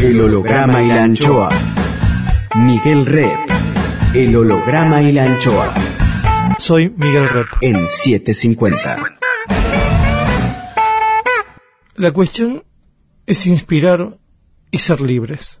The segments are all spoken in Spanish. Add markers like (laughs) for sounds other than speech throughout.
El holograma y la anchoa. Miguel Rep. El holograma y la anchoa. Soy Miguel Rep. En 750. La cuestión es inspirar y ser libres.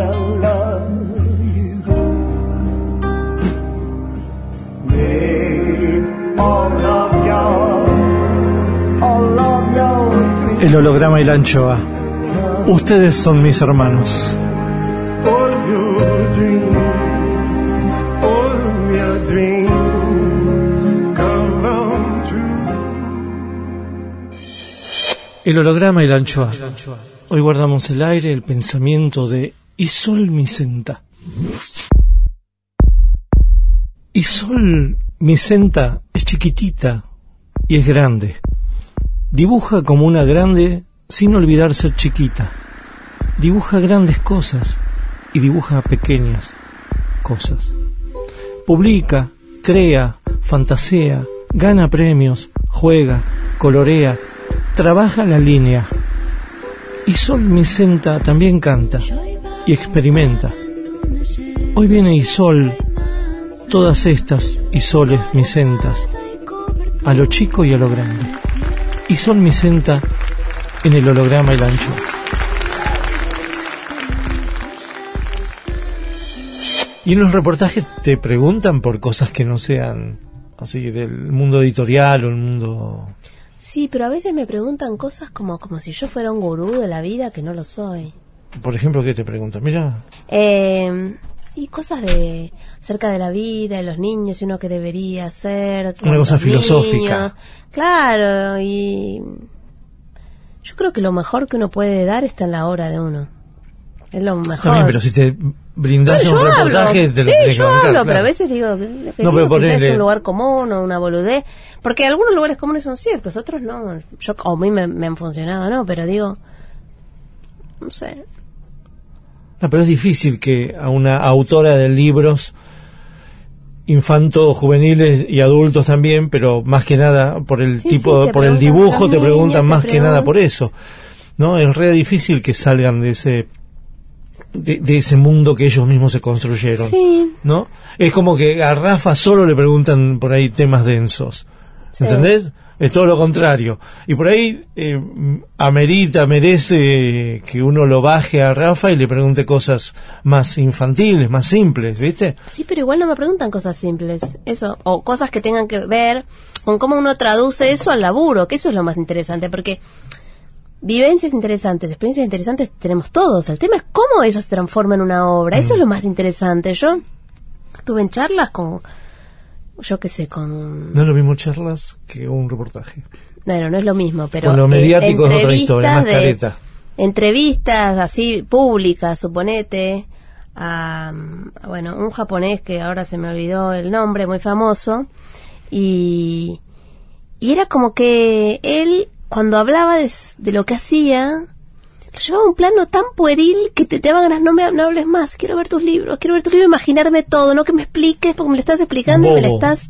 El holograma y la anchoa. Ustedes son mis hermanos. El holograma y la anchoa. Hoy guardamos el aire, el pensamiento de Isol Micenta. Isol Micenta es chiquitita y es grande. Dibuja como una grande sin olvidar ser chiquita. Dibuja grandes cosas y dibuja pequeñas cosas. Publica, crea, fantasea, gana premios, juega, colorea, trabaja la línea. Y Sol Micenta también canta y experimenta. Hoy viene Isol, todas estas Isoles Micentas, a lo chico y a lo grande. Isol Micenta en el holograma y el ancho. Y en los reportajes te preguntan por cosas que no sean así del mundo editorial o el mundo Sí, pero a veces me preguntan cosas como, como si yo fuera un gurú de la vida, que no lo soy. Por ejemplo, ¿qué te preguntan? Mira. Eh, y cosas de acerca de la vida, de los niños y uno que debería hacer. Una cosa filosófica. Claro, y yo creo que lo mejor que uno puede dar está en la hora de uno. Es lo mejor. También, pero si te brindas un reportaje, te lo sí, yo hablo, pero a veces digo, no, pero que es un lugar común o una boludez. Porque algunos lugares comunes son ciertos, otros no. Yo, a mí me, han funcionado, ¿no? Pero digo, no sé. No, pero es difícil que a una autora de libros infantos, juveniles y adultos también, pero más que nada por el tipo, por el dibujo te preguntan más que nada por eso. ¿No? Es re difícil que salgan de ese de, ese mundo que ellos mismos se construyeron. ¿No? Es como que a Rafa solo le preguntan por ahí temas densos. ¿Entendés? Es todo lo contrario. Y por ahí eh, amerita, merece que uno lo baje a Rafa y le pregunte cosas más infantiles, más simples, ¿viste? Sí, pero igual no me preguntan cosas simples. Eso, o cosas que tengan que ver con cómo uno traduce eso al laburo, que eso es lo más interesante, porque vivencias interesantes, experiencias interesantes tenemos todos. El tema es cómo eso se transforma en una obra. Eso es lo mm. más interesante. Yo estuve en charlas con, yo qué sé, con... No es lo mismo charlas que un reportaje. Bueno, no es lo mismo, pero... Con lo mediático es otra historia, más careta. Entrevistas así públicas, suponete, a, bueno, un japonés que ahora se me olvidó el nombre, muy famoso, y, y era como que él cuando hablaba de, lo que hacía, lo llevaba a un plano tan pueril que te, te daban ganas, no me no hables más, quiero ver tus libros, quiero ver tus libros, imaginarme todo, no que me expliques porque me lo estás explicando y me lo estás...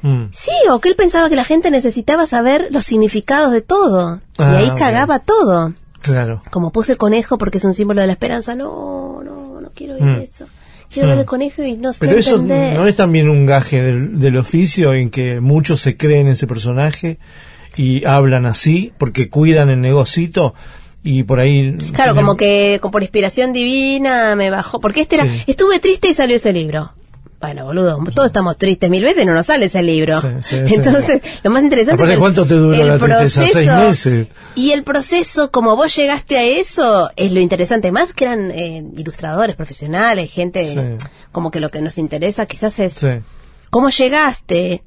Mm. Sí, o que él pensaba que la gente necesitaba saber los significados de todo. y ah, ahí cagaba todo. Claro. Como puse el conejo porque es un símbolo de la esperanza. No, no, no quiero oír mm. eso. quiero ver Mm. el conejo y no sé Pero eso entender. no es también un gaje del, del oficio en que muchos se creen ese personaje y hablan así porque cuidan el negocito y por ahí... Claro, tienen- como que como por inspiración divina me bajó. Porque este era, Sí. estuve triste y salió ese libro. Bueno, boludo, todos estamos tristes mil veces y no nos sale ese libro. Sí, sí, sí. Entonces, lo más interesante Aparte, es el- ¿cuánto te duró el la tristeza? proceso. ¿Seis meses? Y el proceso, como vos llegaste a eso, es lo interesante. Más que eran eh, ilustradores profesionales, gente, como que lo que nos interesa quizás es cómo llegaste.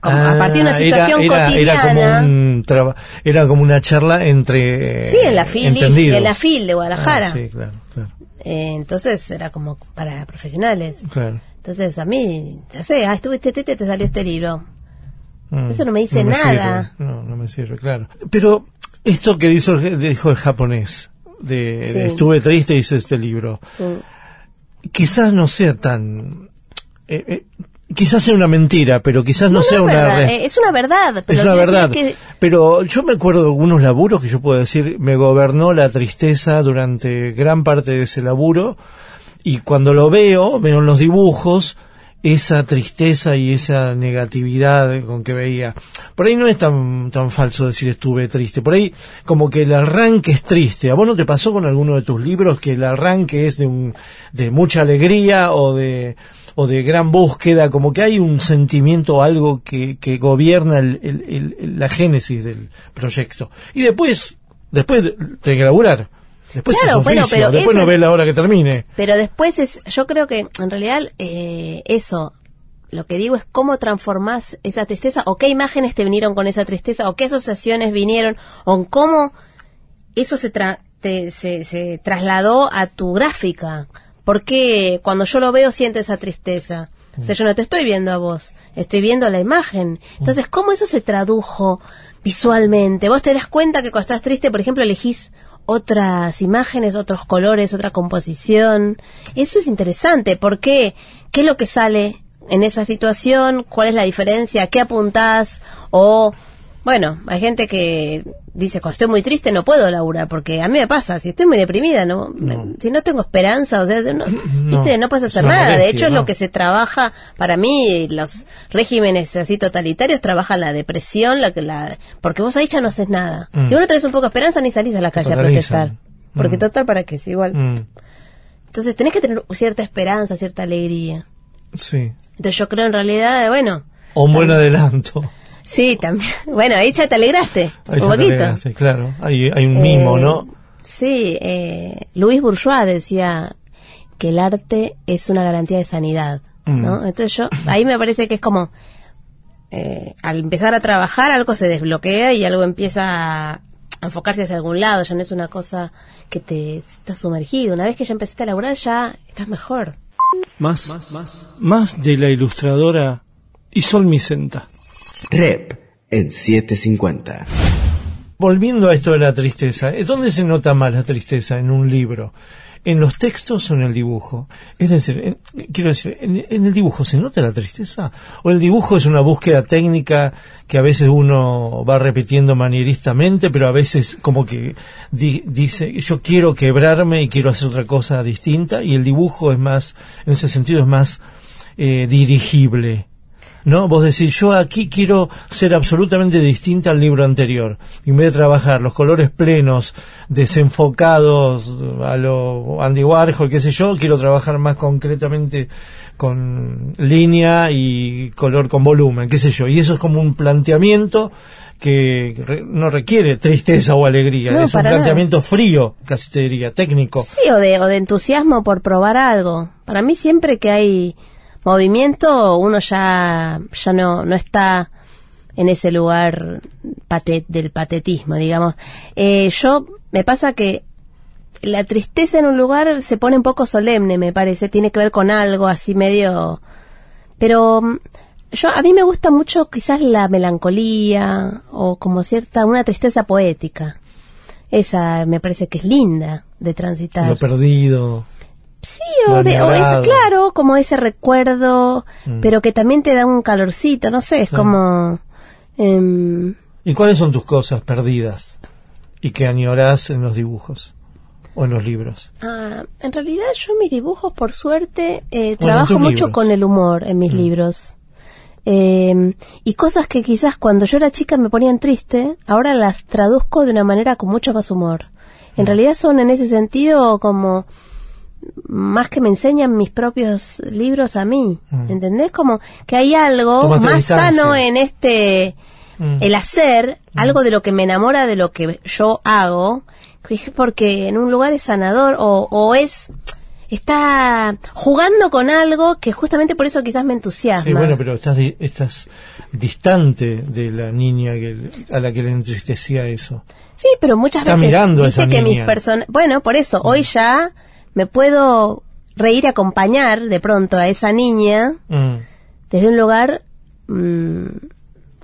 Como a Ah, partir de una era- situación era, cotidiana. Era como, un traba- era como una charla entre... Sí, en la FIL, en la FIL de Guadalajara. Ah, sí, claro, claro, Eh, entonces era como para profesionales. claro. Entonces a mí, no sé, ah, estuve este, te salió este libro. Mm, Eso no me dice me nada. sirve, No, no me sirve, claro. Pero esto que dijo, dijo el japonés, de, estuve triste, hice este libro, quizás no sea tan... eh, eh, quizás sea una mentira, pero quizás no, No, sea no, una... verdad, re- es una verdad. Pero es una verdad. que- Pero yo me acuerdo de algunos laburos que yo puedo decir, me gobernó la tristeza durante gran parte de ese laburo y cuando lo veo, veo en los dibujos esa tristeza y esa negatividad con que veía. Por ahí no es tan, tan falso decir estuve triste. Por ahí como que el arranque es triste. ¿A vos no te pasó con alguno de tus libros que el arranque es de, un, de mucha alegría o de, o de gran búsqueda? Como que hay un sentimiento, algo que, que gobierna el- el- la génesis del proyecto. Y después, después tenés que laburar. Después Claro, es oficio. después no ves la hora que termine. Pero después es, yo creo que en realidad eh, eso, lo que digo es cómo transformás esa tristeza o qué imágenes te vinieron con esa tristeza o qué asociaciones vinieron o cómo eso se, tra- te- se, se trasladó a tu gráfica. Porque cuando yo lo veo siento esa tristeza. O sea, yo no te estoy viendo a vos, estoy viendo la imagen. Entonces, ¿cómo eso se tradujo visualmente? Vos te das cuenta que cuando estás triste, por ejemplo, elegís otras imágenes, otros colores, otra composición. Eso es interesante. ¿Por qué? ¿Qué es lo que sale en esa situación? ¿Cuál es la diferencia? ¿Qué apuntás? O, bueno, hay gente que dice, cuando estoy muy triste no puedo laburar, porque a mí me pasa, si estoy muy deprimida, no, si no tengo esperanza, o sea, no, ¿viste? no puedes es hacer nada. De hecho, es ¿no? lo que se trabaja, para mí, los regímenes así totalitarios trabajan la depresión, la que la, porque vos ahí ya no haces nada. Mm. Si vos no tenés un poco de esperanza, ni salís a la calle a protestar. Porque Mm. total, ¿para qué? Es igual. Mm, Entonces tenés que tener cierta esperanza, cierta alegría. sí. Entonces yo creo en realidad, bueno, O un buen adelanto. Sí, también. (laughs) Bueno, ahí ya te alegraste, Ahí un ya te poquito. alegraste, claro. Hay, hay un mimo, Eh, ¿no? Sí, eh, Luis Bourgeois decía que el arte es una garantía de sanidad, ¿no? Mm. Entonces yo, ahí me parece que es como, eh, al empezar a trabajar algo se desbloquea y algo empieza a enfocarse hacia algún lado, ya no es una cosa que te está sumergido. Una vez que ya empezaste a laburar ya estás mejor. Más, más, de la ilustradora Isol Micenta. Rep en 750. Volviendo a esto de la tristeza. ¿dónde se nota más la tristeza en un libro? ¿En los textos o en el dibujo? Es decir, en- quiero decir, ¿en, en el dibujo se nota la tristeza? ¿O el dibujo es una búsqueda técnica que a veces uno va repitiendo manieristamente, pero a veces como que di- dice, yo quiero quebrarme y quiero hacer otra cosa distinta? Y el dibujo es más, en ese sentido es más eh, dirigible. ¿No? Vos decís, yo aquí quiero ser absolutamente distinta al libro anterior. Y en vez de trabajar los colores plenos, desenfocados a lo Andy Warhol, qué sé yo, quiero trabajar más concretamente con línea y color con volumen, qué sé yo. Y eso es como un planteamiento que re- no requiere tristeza o alegría, No, es un nada. planteamiento frío, casi te diría, técnico. Sí, o de, o de entusiasmo por probar algo. Para mí siempre que hay movimiento, uno ya, ya no, no está en ese lugar pate- del patetismo, digamos. Eh, yo, me pasa que la tristeza en un lugar se pone un poco solemne, me parece, tiene que ver con algo así medio... Pero mm, yo, a mí me gusta mucho quizás la melancolía o como cierta, una tristeza poética. Esa me parece que es linda de transitar. Lo perdido. Sí, o, de, o ese, claro, como ese recuerdo, Mm. pero que también te da un calorcito, no sé, es Sí. como... em, ¿Y cuáles son tus cosas perdidas y que añorás en los dibujos? o en los libros? Ah, en realidad yo en mis dibujos, por suerte, eh, trabajo mucho libros. con el humor en mis Mm. libros. Eh, y cosas que quizás cuando yo era chica me ponían triste, ahora las traduzco de una manera con mucho más humor. Mm. En realidad son en ese sentido como más que me enseñan mis propios libros a mí, Mm. ¿entendés? Como que hay algo más distancia. sano en este Mm. el hacer, algo de lo que me enamora de lo que yo hago, porque en un lugar es sanador o, o es está jugando con algo que justamente por eso quizás me entusiasma. Sí, bueno, pero estás, di- estás distante de la niña que, a la que le entristecía eso. Sí, pero muchas Está veces mirando a esa que mis niña. personas, bueno, por eso hoy ya me puedo reír y acompañar de pronto a esa niña Mm. desde un lugar mm,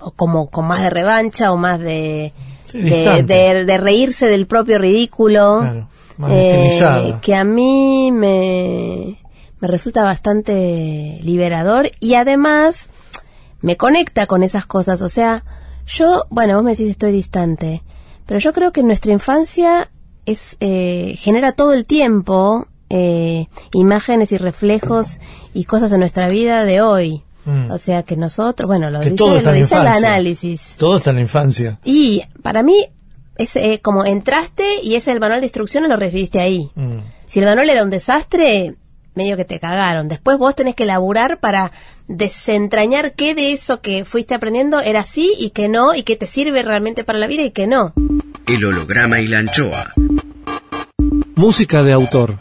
o como con más de revancha o más de Sí, de, de- de reírse del propio ridículo Claro, más eh, que a mí me, me resulta bastante liberador y además me conecta con esas cosas. O sea, yo, bueno, vos me decís estoy distante, pero yo creo que nuestra infancia es eh, genera todo el tiempo eh, imágenes y reflejos y cosas de nuestra vida de hoy. Mm. O sea que nosotros, bueno, lo Que dice, todo está lo en la dice el análisis. Todo está en la infancia. Y para mí es eh, como entraste y ese el manual de instrucciones lo recibiste ahí. Mm. Si el manual era un desastre, medio que te cagaron. Después vos tenés que laburar para desentrañar qué de eso que fuiste aprendiendo era así y que no, y que te sirve realmente para la vida y que no. El holograma y la anchoa. Música de autor.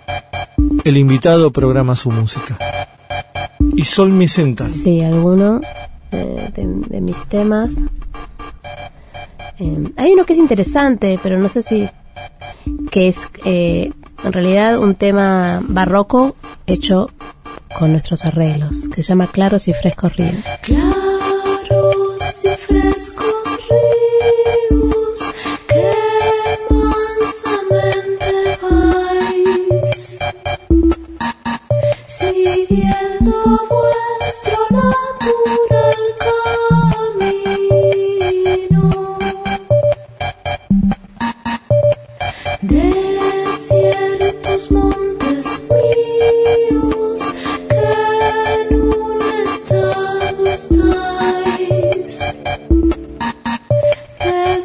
El invitado programa su música. Y Sol Micenta. Sí, alguno eh, de, de mis temas. Eh, hay uno que es interesante, pero no sé si que es eh, en realidad un tema barroco hecho con nuestros arreglos, que se llama Claros y Frescos Ríos. Claros y frescos siguiendo vuestro natural camino. Desiertos montes míos que en un estado estáis de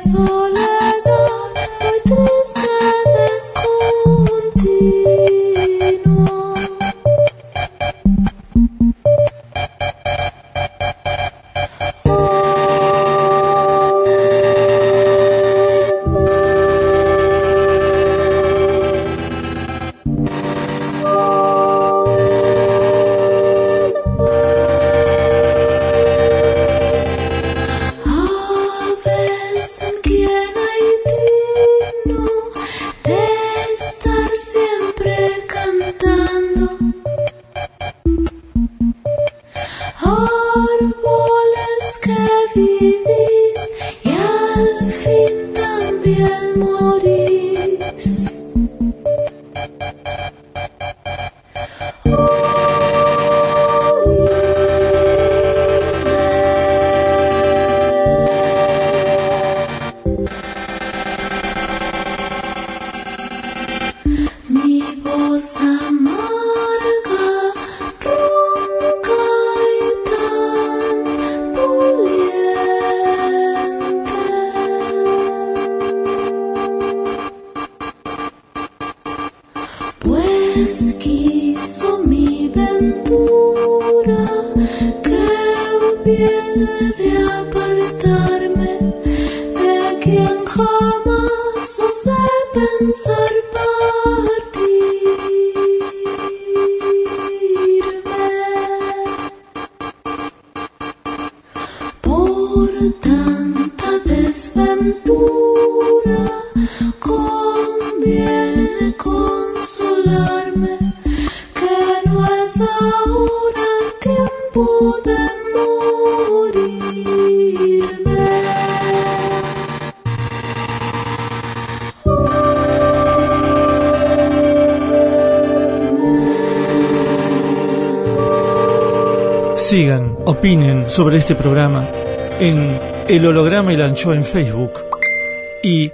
es ahora tiempo de morirme. Sigan, opinen sobre este programa en El Holograma y la Anchoa en Facebook y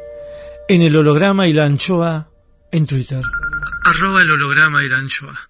en el holograma y la anchoa En Twitter. Arroba el holograma Iranchoa.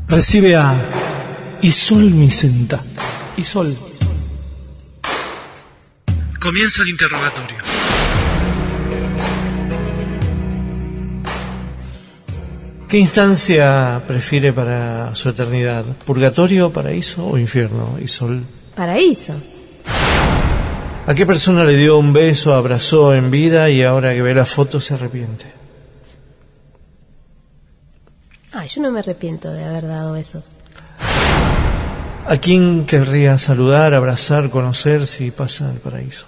recibe a Isol Micenta. Isol. Comienza el interrogatorio. ¿Qué instancia prefiere para su eternidad? ¿Purgatorio, paraíso o infierno, Isol? Paraíso. ¿A qué persona le dio un beso, abrazó en vida y ahora que ve la foto se arrepiente? Ay, yo no me arrepiento de haber dado besos. ¿A quién querría saludar, abrazar, conocer si pasa al paraíso?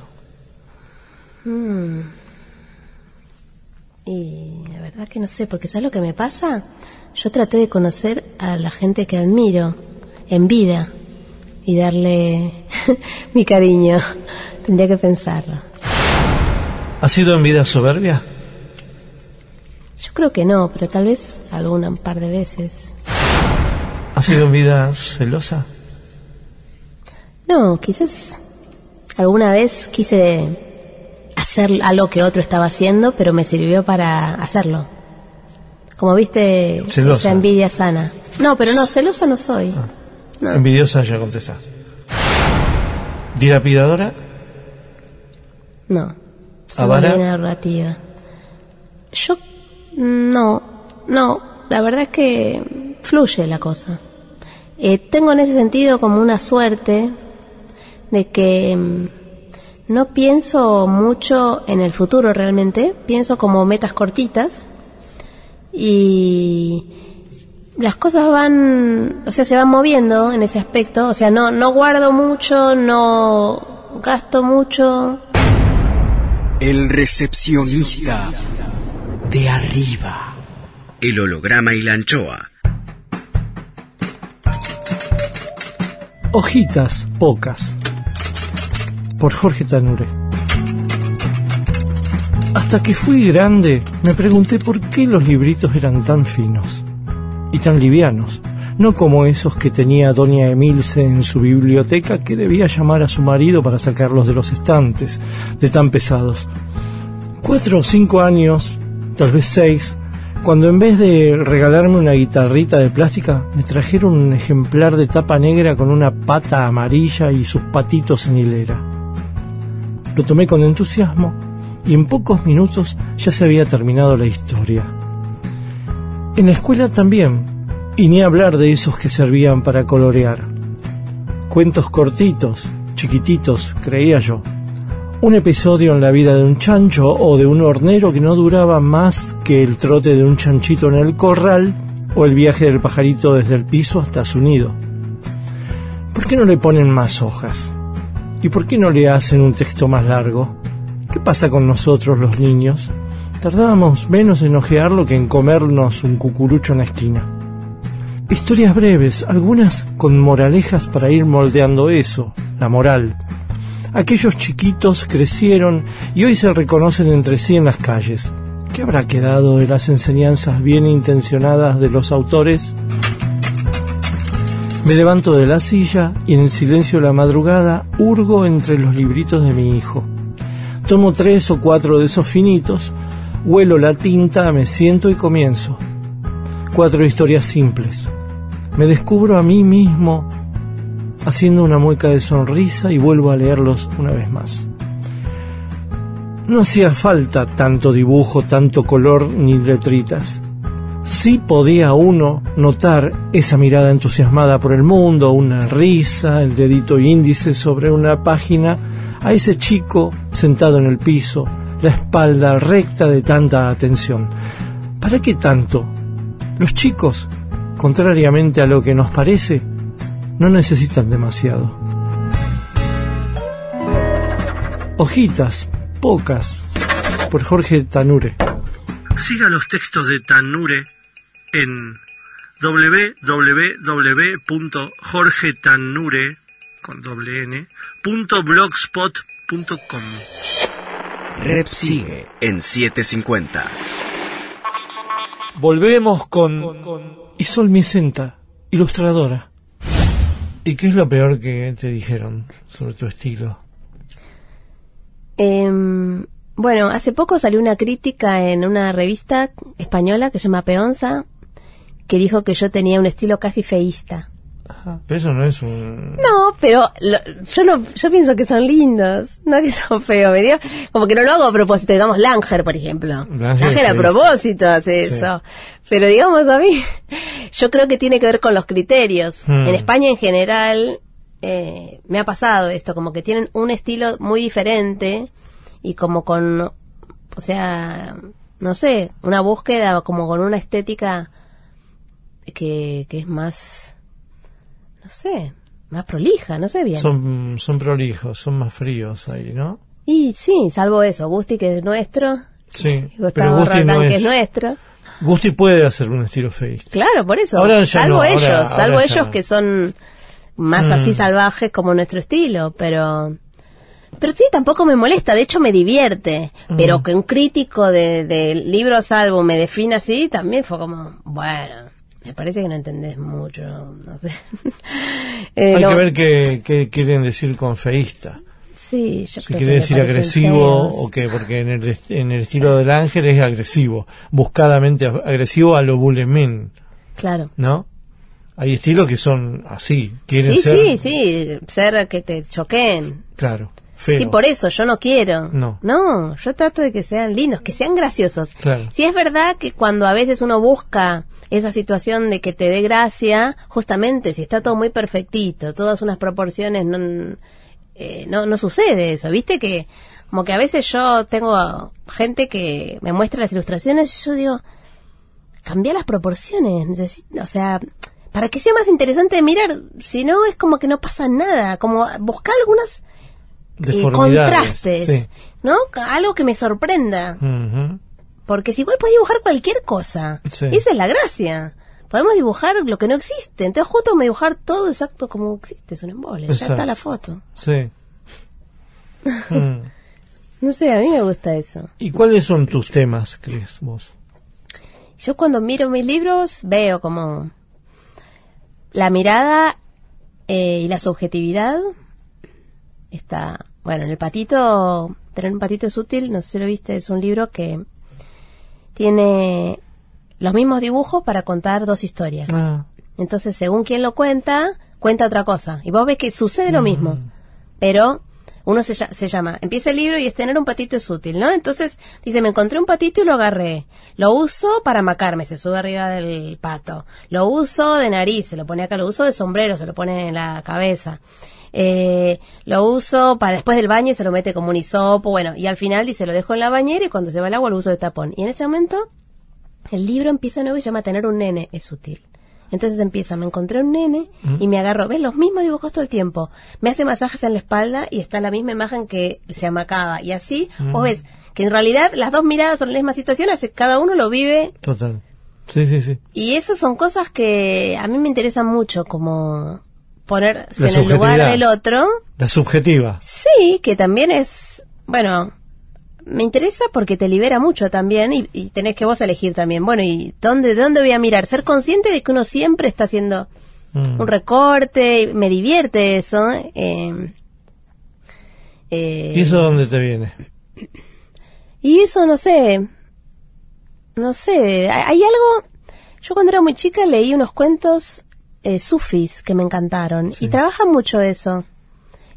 Mm. Y la verdad que no sé, porque ¿sabes lo que me pasa? Yo traté de conocer a la gente que admiro en vida y darle (laughs) mi cariño. Tendría que pensarlo. ¿Ha sido en vida soberbia? Yo creo que no, pero tal vez alguna un par de veces. ¿Ha sido en vida celosa? No, quizás alguna vez quise hacer algo que otro estaba haciendo, pero me sirvió para hacerlo. Como viste, Celosa. esa envidia sana. No, pero no, celosa no soy. No. Envidiosa ya contesta. ¿Dilapidadora? No. Soy ¿Avara? Yo no, no. La verdad es que fluye la cosa. Eh, tengo en ese sentido como una suerte de que mm, no pienso mucho en el futuro realmente. Pienso como metas cortitas y las cosas van, o sea, se van moviendo en ese aspecto. O sea, no, no guardo mucho, no gasto mucho. El recepcionista de arriba. El holograma y la anchoa. Hojitas pocas. Por Jorge Tanure. Hasta que fui grande me pregunté por qué los libritos eran tan finos y tan livianos, no como esos que tenía doña Emilce en su biblioteca que debía llamar a su marido para sacarlos de los estantes, de tan pesados. Cuatro o cinco años, tal vez seis, cuando en vez de regalarme una guitarrita de plástica, me trajeron un ejemplar de tapa negra con una pata amarilla y sus patitos en hilera. Lo tomé con entusiasmo y en pocos minutos ya se había terminado la historia. En la escuela también, y ni hablar de esos que servían para colorear. Cuentos cortitos, chiquititos, creía yo. Un episodio en la vida de un chancho o de un hornero que no duraba más que el trote de un chanchito en el corral o el viaje del pajarito desde el piso hasta su nido. ¿Por qué no le ponen más hojas? ¿Y por qué no le hacen un texto más largo? ¿Qué pasa con nosotros los niños? Tardábamos menos en ojearlo que en comernos un cucurucho en la esquina. Historias breves, algunas con moralejas para ir moldeando eso, la moral. Aquellos chiquitos crecieron y hoy se reconocen entre sí en las calles. ¿Qué habrá quedado de las enseñanzas bien intencionadas de los autores? Me levanto de la silla y en el silencio de la madrugada hurgo entre los libritos de mi hijo. Tomo tres o cuatro de esos finitos, huelo la tinta, me siento y comienzo. Cuatro historias simples. Me descubro a mí mismo haciendo una mueca de sonrisa y vuelvo a leerlos una vez más. No hacía falta tanto dibujo, tanto color ni letritas. sí podía uno notar esa mirada entusiasmada por el mundo, una risa, el dedito índice sobre una página, a ese chico sentado en el piso, la espalda recta de tanta atención. ¿Para qué tanto? Los chicos, contrariamente a lo que nos parece, no necesitan demasiado. Hojitas, pocas, por Jorge Tanure. Siga los textos de Tanure en www.jorgetanure con doble n, punto blogspot.com. Rep sigue en 750. Volvemos con Isol Micenta, ilustradora. ¿Y qué es lo peor que te dijeron sobre tu estilo? Em, bueno, hace poco salió una crítica en una revista española que se llama Peonza, que dijo que yo tenía un estilo casi feísta. Ajá, pero eso no es un... No, pero lo- yo no, yo pienso que son lindos, no que son feos, me dio, como que no lo hago a propósito, digamos Langer, por ejemplo. Langer a propósito hace Sí. eso. Pero digamos a mí, (laughs) yo creo que tiene que ver con los criterios. Hmm. En España en general, eh, me ha pasado esto, como que tienen un estilo muy diferente y como con, o sea, no sé, una búsqueda como con una estética que, que es más, no sé, más prolija, no sé bien. Son, son prolijos, son más fríos ahí, ¿no? Y sí, salvo eso, Gusti que es nuestro, Sí, pero Gusti Roldán no que es... es nuestro. Gusti puede hacer un estilo feísta. Claro, por eso. Ahora ya salvo no, ellos, ahora salvo ellos no. que son más Mm. así salvajes como nuestro estilo, pero pero sí, tampoco me molesta, de hecho me divierte, Mm. pero que un crítico de, de libros álbum me defina así, también fue como, bueno, me parece que no entendés mucho, no sé. (laughs) Eh, Hay no, que ver qué, qué quieren decir con feísta. Sí, yo Si creo quiere que decir agresivo feos. o qué, porque en el, en el estilo del ángel es agresivo, buscadamente ag- agresivo a lo bulemin, Claro. ¿no? Hay estilos que son así, quieren Sí, ser, sí, sí, ser que te choqueen. claro, feos. Sí, por eso yo no quiero. No. No, yo trato de que sean lindos, que sean graciosos. Claro. Sí es verdad que cuando a veces uno busca esa situación de que te dé gracia, justamente si está todo muy perfectito, todas unas proporciones, no, eh, no, no sucede eso. Viste que como que a veces yo tengo gente que me muestra las ilustraciones y yo digo, cambia las proporciones, o sea, para que sea más interesante de mirar, si no es como que no pasa nada, como buscar algunas eh, contrastes, sí. ¿no? Algo que me sorprenda. Porque si igual puedes dibujar cualquier cosa. Sí. Esa es la gracia. Podemos dibujar lo que no existe. Entonces justo a dibujar todo exacto como existe. Es un embole. Ya está la foto. Sí. (laughs) Mm. No sé, a mí me gusta eso. ¿Y cuáles son tus temas, crees vos? Yo cuando miro mis libros veo como la mirada eh, y la subjetividad. Está, bueno, en el patito, tener un patito es útil, no sé si lo viste, es un libro que tiene los mismos dibujos para contar dos historias. Ah, Entonces, según quien lo cuenta, cuenta otra cosa. Y vos ves que sucede lo mismo. Pero uno se, se llama, empieza el libro y es tener un patito es útil, ¿no? Entonces dice, me encontré un patito y lo agarré. Lo uso para macarme, se sube arriba del pato. Lo uso de nariz, se lo pone acá. Lo uso de sombrero, se lo pone en la cabeza. Eh, lo uso para después del baño y se lo mete como un hisopo. Bueno, y al final dice, lo dejo en la bañera y cuando se va el agua lo uso de tapón. Y en ese momento el libro empieza nuevo y se llama Tener un nene es útil. Entonces empieza, me encontré un nene y me agarro, ves los mismos dibujos todo el tiempo. Me hace masajes en la espalda y está la misma imagen que se amacaba. Y así, vos ves que en realidad las dos miradas son la misma situación, así que cada uno lo vive. total. Sí, sí, sí. Y esas son cosas que a mí me interesan mucho, como ponerse en el lugar del otro. La subjetiva. Sí, que también es, bueno, me interesa porque te libera mucho también y, y tenés que vos elegir también. Bueno, ¿y dónde, dónde voy a mirar? Ser consciente de que uno siempre está haciendo Mm. un recorte, y me divierte eso. eh, eh, ¿Y eso dónde te viene? y eso, no sé, no sé, hay, hay algo, yo cuando era muy chica leí unos cuentos eh, sufis que me encantaron y trabaja mucho eso.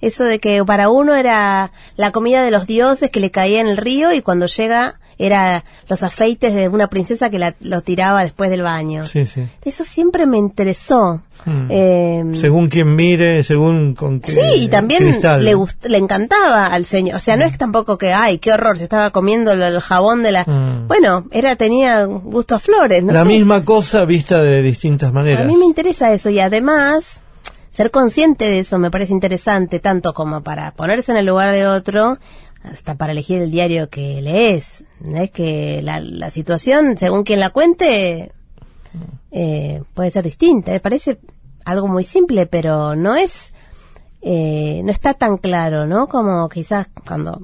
Eso de que para uno era la comida de los dioses que le caía en el río y cuando llega era los afeites de una princesa que la, lo tiraba después del baño. Sí, sí. Eso siempre me interesó. Eh, Según quien mire, según con qué Sí, y también cristal. le gust- le encantaba al señor. O sea, no es tampoco que, ay, qué horror, se estaba comiendo el, el jabón de la... Mm. Bueno, era tenía gusto a flores, ¿no? La sé. misma cosa vista de distintas maneras. A mí me interesa eso y además ser consciente de eso me parece interesante tanto como para ponerse en el lugar de otro, hasta para elegir el diario que lees. Es que la, la situación, según quien la cuente, eh, puede ser distinta. Me parece algo muy simple, pero no es, eh, no está tan claro, ¿no? Como quizás cuando,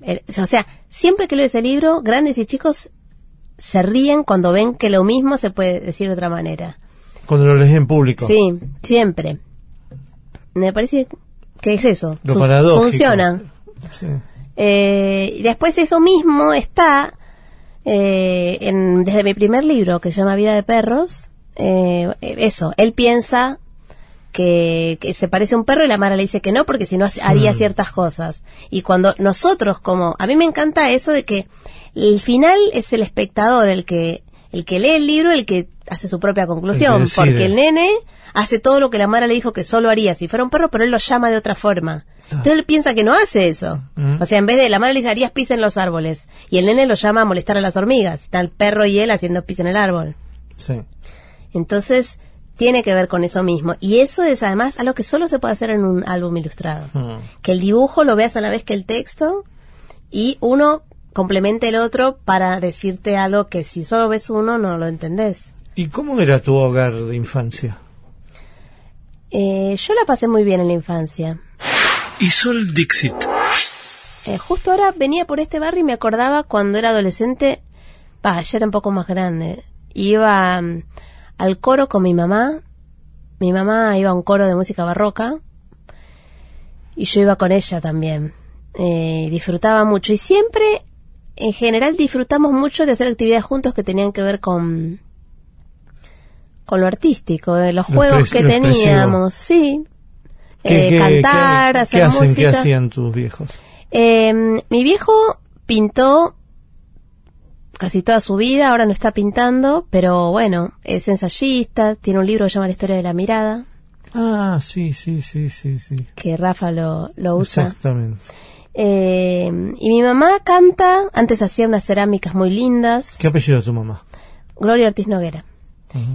eh, o sea, siempre que leo ese libro, grandes y chicos se ríen cuando ven que lo mismo se puede decir de otra manera. Cuando lo lees en público. Sí, siempre. Me parece que es eso. Lo. Funciona. Sí. Eh, y después eso mismo está eh, en, desde mi primer libro, que se llama Vida de Perros. eh, eso, él piensa que, que se parece a un perro y la Mara le dice que no, porque si no haría ciertas cosas. Y cuando nosotros, como, a mí me encanta eso de que el final es el espectador, el que, el que lee el libro, el que hace su propia conclusión, porque el nene hace todo lo que la Mara le dijo que solo haría si fuera un perro, pero él lo llama de otra forma. Entonces él piensa que no hace eso. Mm. O sea, en vez de la Mara le dice harías pis en los árboles, y el nene lo llama a molestar a las hormigas. Está el perro y él haciendo pis en el árbol. Sí. Entonces, tiene que ver con eso mismo. Y eso es además algo que solo se puede hacer en un álbum ilustrado. Mm. Que el dibujo lo veas a la vez que el texto y uno complemente el otro para decirte algo que si solo ves uno no lo entendés. ¿Y cómo era tu hogar de infancia? Eh, yo la pasé muy bien en la infancia. Y Sol Dixit. Eh, justo ahora venía por este barrio y me acordaba cuando era adolescente, pa, ya era un poco más grande. Iba mm, al coro con mi mamá. Mi mamá iba a un coro de música barroca y yo iba con ella también. Eh, disfrutaba mucho y siempre, en general, disfrutamos mucho de hacer actividades juntos que tenían que ver con con lo artístico, eh, los Lo juegos que lo expresivo. teníamos, sí. ¿Qué, Eh, qué- cantar, qué- hacer ¿Qué hacen? ¿Qué música. hacían tus viejos? Eh, mi viejo pintó casi toda su vida, ahora no está pintando, pero bueno, es ensayista, tiene un libro que se llama La historia de la mirada, Ah, sí, sí, sí, sí, sí. que Rafa lo, lo usa. Exactamente. Eh, y mi mamá canta, antes hacía unas cerámicas muy lindas, ¿Qué apellido es tu mamá? Gloria Ortiz Noguera.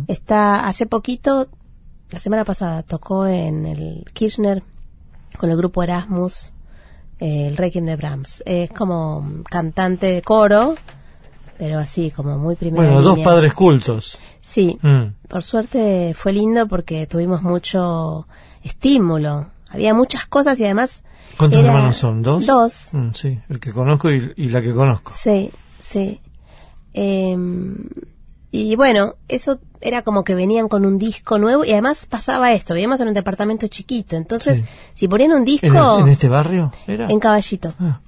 Está, hace poquito, la semana pasada, tocó en el Kirchner con el grupo Erasmus, eh, el Requiem de Brahms. Es como cantante de coro, pero así, como muy primera Bueno, dos padres cultos. Sí, Mm. por suerte fue lindo porque tuvimos mucho estímulo. Había muchas cosas y además... ¿Cuántos era- hermanos son? ¿Dos? Dos. Mm, sí, el que conozco y, y la que conozco. Sí, sí. Eh, y bueno, eso era como que venían con un disco nuevo y además pasaba esto, vivíamos en un departamento chiquito, entonces Sí. si ponían un disco ¿En, este barrio era? en Caballito, Ah,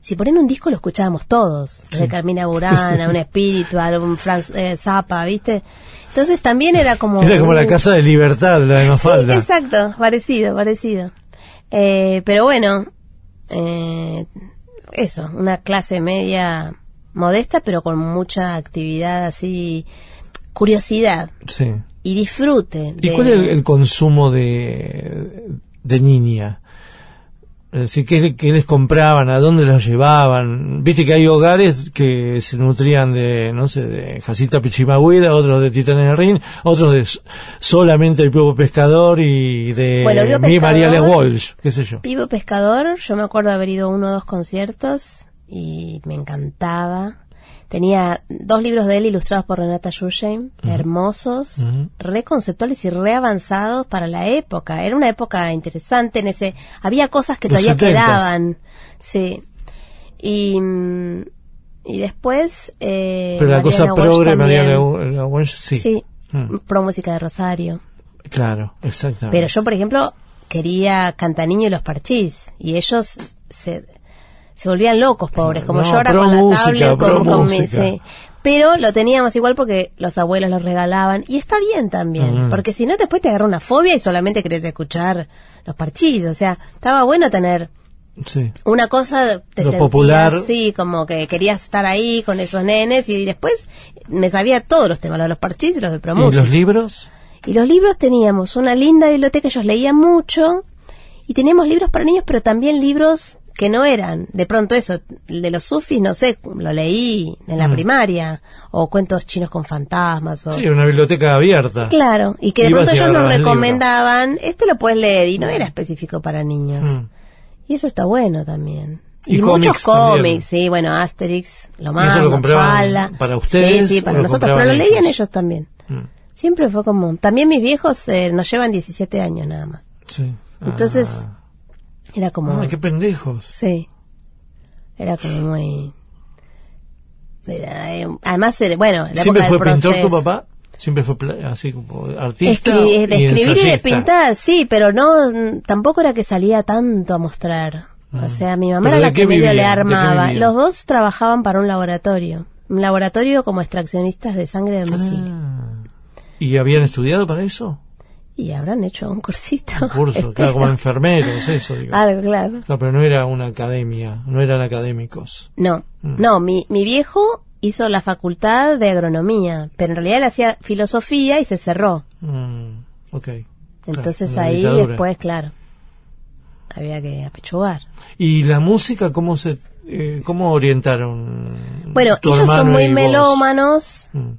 si ponían un disco lo escuchábamos todos, de Carmina Burana, (laughs) un espiritual, un Franz eh, Zappa, ¿viste? Entonces también era como... era como la casa de libertad, la de Mafalda. exacto, parecido, parecido. Eh, pero bueno, eh, eso, una clase media modesta, pero con mucha actividad así, curiosidad Sí. y disfrute. ¿Y de- cuál es el, el consumo de, de niña? Es decir, ¿qué, qué les compraban? ¿A dónde los llevaban? Viste que hay hogares que se nutrían de, no sé, de Jacita Pichimagüira, otros de el Ring, otros de solamente el Pipo Pescador y de Bueno, mi María Pescador- Walsh, qué sé yo. Pivo Pescador, yo me acuerdo haber ido a uno o dos conciertos y me encantaba. Tenía dos libros de él ilustrados por Renata Schusheim, hermosos, Ujú. re conceptuales y re avanzados para la época. Era una época interesante en ese... Había cosas que Los todavía 70s. quedaban. Sí. Y, y después... Eh, Pero la cosa Mariana Walsh progre, María también. Walsh, sí. Sí. Mm. Pro música de Rosario. Claro, exactamente. Pero yo, por ejemplo, quería Cantaniño y los Parchís. Y ellos se, se volvían locos, pobres, como No, yo ahora con la música, tablet, con, con mi- música. sí. Pero lo teníamos igual porque los abuelos los regalaban. Y está bien también, Mm. porque si no después te agarra una fobia y solamente querés escuchar los parchís. O sea, estaba bueno tener Sí. una cosa te Lo sentías, popular. sí, como que querías estar ahí con esos nenes y después me sabía todos los temas, los de los parchís y los de ¿Y promoción. los libros? Y los libros teníamos una linda biblioteca, ellos leían mucho y teníamos libros para niños, pero también libros que no eran, de pronto eso, el de los sufis, no sé, lo leí en la Mm. primaria, o cuentos chinos con fantasmas, o... Sí, una biblioteca abierta. Claro, y que de pronto ellos nos libro. recomendaban, este lo puedes leer, y no era específico para niños. Mm. Y eso está bueno también. Y Y, muchos cómics sí, bueno, Asterix, lo más, eso lo compraban para ustedes Sí, para nosotros, pero lo leían ellos? ellos también. Mm. Siempre fue como, también mis viejos eh, nos llevan 17 años nada más. Sí. Entonces, Ah. Era como, Ay, qué pendejos. sí, era como muy... era, eh, además, bueno, la ¿Siempre fue pintor tu papá? ¿Siempre fue así como artista? Escri- de y escribir y de pintar, sí, pero no, tampoco era que salía tanto a mostrar. O sea, mi mamá ¿Pero era la que medio le ¿De qué armaba. Los dos trabajaban para un laboratorio. Un laboratorio como extraccionistas de sangre de domicilio. Ah. ¿Y habían estudiado para eso? Y habrán hecho un cursito. Un curso, claro, como enfermeros, eso digo. (laughs) Algo, claro. No, pero no era una academia, no eran académicos. No, Mm. no, mi, mi viejo hizo la facultad de agronomía, pero en realidad él hacía filosofía y se cerró. Mm, ok. Entonces Claro, ahí dictadura. después, claro, había que apechugar. ¿Y la música cómo se eh, cómo orientaron? Bueno, ellos son muy melómanos. Mm,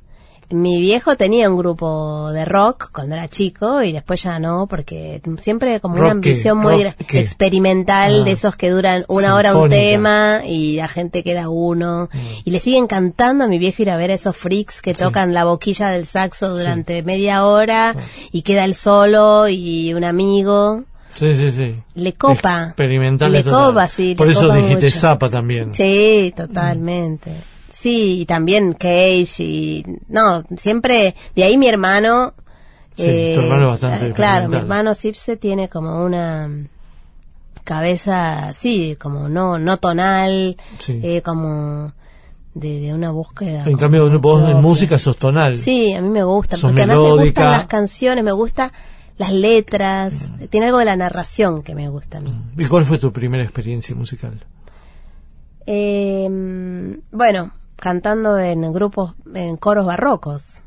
Mi viejo tenía un grupo de rock cuando era chico y después ya no, porque siempre como una ambición muy experimental Ah. de esos que duran una hora un tema y la gente queda uno. Y le siguen cantando a mi viejo ir a ver a esos freaks que Sí. tocan la boquilla del saxo durante media hora y queda el solo y un amigo. Sí, sí, sí. Le copa. Experimental. Le total. copa, sí. Por eso dijiste mucho. Zapa también. Sí, totalmente. Sí, y también Cage y... No, siempre... De ahí mi hermano... Sí, tu hermano es bastante eh, Claro, mi hermano Sipse tiene como una cabeza, sí, como no no tonal, Sí. eh, como de, de una búsqueda. En cambio, vos en propia. música sos tonal. Sí, a mí me gusta, porque además me melódica. gustan las canciones, me gusta las letras, tiene algo de la narración que me gusta a mí. ¿Y cuál fue tu primera experiencia musical? Eh, bueno, cantando en grupos, en coros barrocos,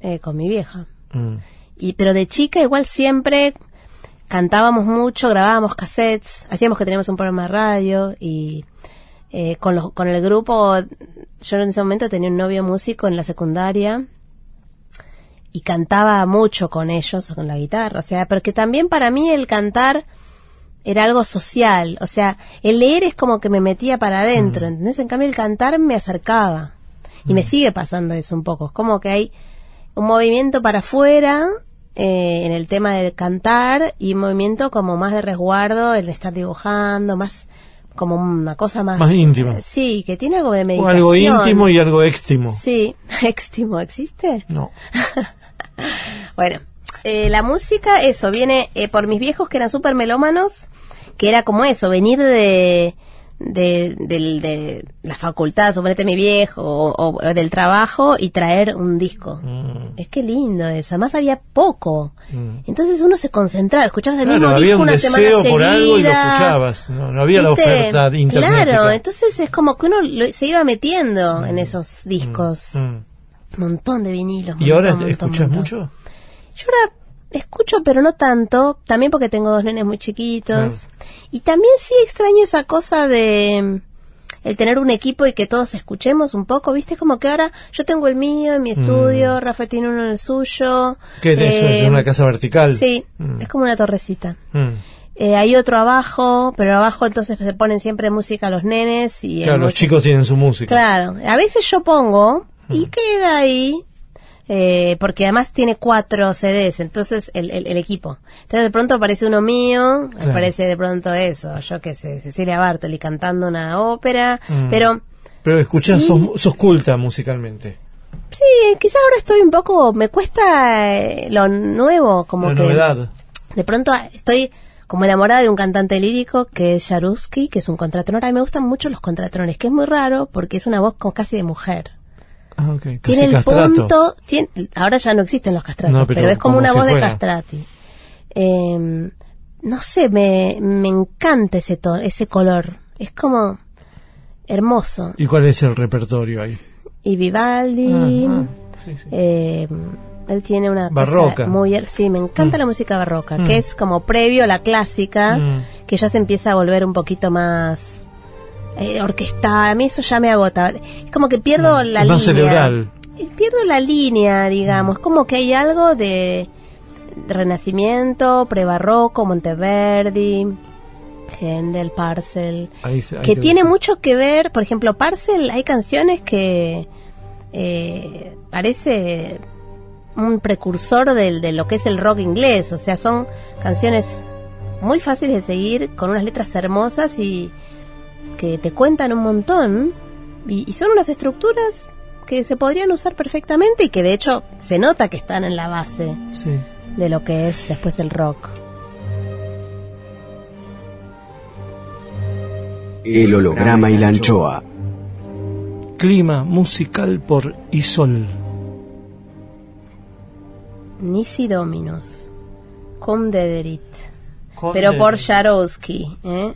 eh, con mi vieja. Mm. Y, pero de chica igual siempre cantábamos mucho, grabábamos cassettes, hacíamos que teníamos un programa de radio y eh, con, los, con el grupo, yo en ese momento tenía un novio músico en la secundaria y cantaba mucho con ellos, con la guitarra, o sea, porque también para mí el cantar era algo social, o sea, el leer es como que me metía para adentro, ¿entendés? En cambio el cantar me acercaba y me sigue pasando eso un poco, es como que hay un movimiento para afuera eh, en el tema del cantar y un movimiento como más de resguardo, el estar dibujando, más como una cosa más... Más íntima. eh, sí, que tiene algo de O meditación. algo íntimo y algo éxtimo. Sí, (laughs) éxtimo, ¿existe? No. (laughs) Bueno, eh, la música, eso, viene eh, por mis viejos que eran súper melómanos, que era como eso, venir de, de, la facultad, suponete mi viejo, o, o- o del trabajo y traer un disco. Mm. Es que lindo eso, además había poco. Mm. Entonces uno se concentraba, escuchabas el Claro, mismo había disco un una semana seguida. por algo y lo escuchabas. No, no había la oferta internet. Claro, entonces es como que uno lo- se iba metiendo en esos discos. Un montón de vinilos. Mm. ¿Y ahora montón, escuchas montón. mucho? Yo ahora escucho, pero no tanto, también porque tengo dos nenes muy chiquitos. Y también sí extraño esa cosa de mm, el tener un equipo y que todos escuchemos un poco, ¿viste? Como que ahora yo tengo el mío en mi estudio, Rafa tiene uno en el suyo. ¿Qué es eso? ¿Es eh, una casa vertical? Sí, Mm. es como una torrecita. Mm. Eh, hay otro abajo, pero abajo entonces se ponen siempre música los nenes y Claro, los chicos tienen su música. Claro, a veces yo pongo y Mm. queda ahí, eh, porque además tiene cuatro CDs, entonces el, el, el equipo. Entonces de pronto aparece uno mío, Claro. aparece de pronto eso, yo qué sé, Cecilia Bartoli cantando una ópera, Mm. pero Pero escuchás, sos, sos culta musicalmente. sí, quizá ahora estoy un poco, me cuesta eh, lo nuevo, como la que novedad. de pronto estoy como enamorada de un cantante lírico que es Jaruski, que es un contratenor. A mí me gustan mucho los contratenones, que es muy raro porque es una voz como casi de mujer. Ah, ok. Casi tiene el castrato. punto, tiene- ahora ya no existen los castratos, No, pero, pero es como como una voz de castrati. Eh, no sé, me, me encanta ese, to- ese color. Es como hermoso. ¿Y cuál es el repertorio ahí? Y Vivaldi, sí, sí. eh, él tiene una cosa Barroca. muy sí me encanta Mm. la música barroca Mm. que es como previo a la clásica Mm. que ya se empieza a volver un poquito más eh, orquestada a mí eso ya me agota. Es como que pierdo la más línea. cerebral. Pierdo la línea digamos. Como que hay algo de renacimiento prebarroco Monteverdi Händel Parcel Ahí se- ahí que tiene mucho que ver, por ejemplo, Parcel, hay canciones que eh, parece un precursor del, de lo que es el rock inglés, o sea, son canciones muy fáciles de seguir, con unas letras hermosas y que te cuentan un montón, y, y son unas estructuras que se podrían usar perfectamente y que de hecho se nota que están en la base Sí. de lo que es después el rock. El holograma y la anchoa. Clima musical por Isol. Nisi Dominus, cum dederit. Pero por Jarowski, ¿eh?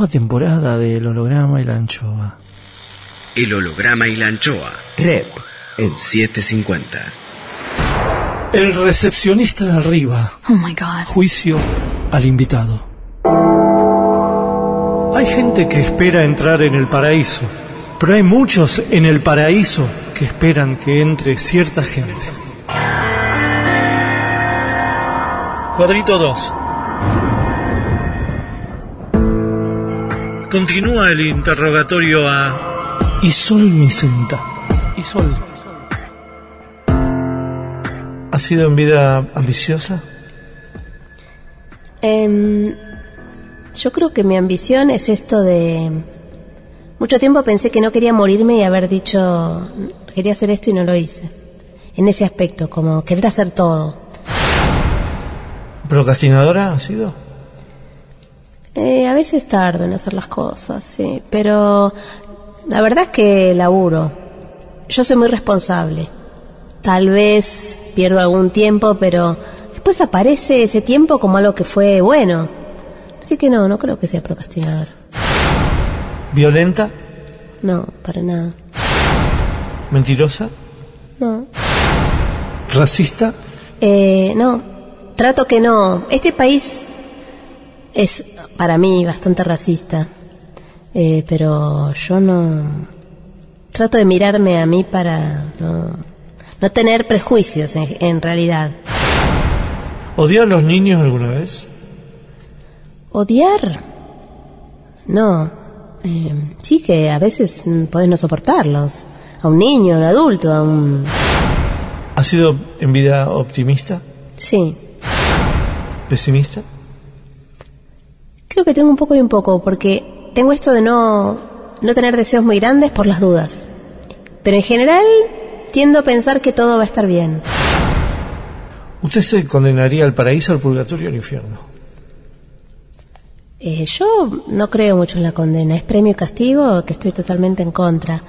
Octava temporada del holograma y la anchoa. El holograma y la anchoa. Rep en 750. El recepcionista de arriba. Oh my god. Juicio al invitado. Hay gente que espera entrar en el paraíso, pero hay muchos en el paraíso que esperan que entre cierta gente. Cuadrito 2. Continúa el interrogatorio a Isol Micenta. Isol. ¿Ha sido en vida ambiciosa? Em, yo creo que mi ambición es esto de... Mucho tiempo pensé que no quería morirme y haber dicho, quería hacer esto y no lo hice. En ese aspecto, como querer hacer todo. ¿Procrastinadora ha sido? Eh, a veces tardo en hacer las cosas, sí, pero la verdad es que laburo. Yo soy muy responsable. Tal vez pierdo algún tiempo, pero después aparece ese tiempo como algo que fue bueno. Así que no, no creo que sea procrastinador. ¿Violenta? No, para nada. ¿Mentirosa? No. ¿Racista? Eh, no, trato que no. Este país es para mí bastante racista, Eh, pero yo no... Trato de mirarme a mí para no, no tener prejuicios en, en realidad. ¿Odió a los niños alguna vez? ¿Odiar? No. Eh, sí que a veces podés no soportarlos. A un niño, a un adulto, a un... ¿Ha sido en vida optimista? Sí. ¿Pesimista? Creo que tengo un poco y un poco, porque tengo esto de no, no tener deseos muy grandes por las dudas. Pero en general tiendo a pensar que todo va a estar bien. ¿Usted se condenaría al paraíso, al purgatorio o al infierno? Eh, yo no creo mucho en la condena, es premio y castigo que estoy totalmente en contra.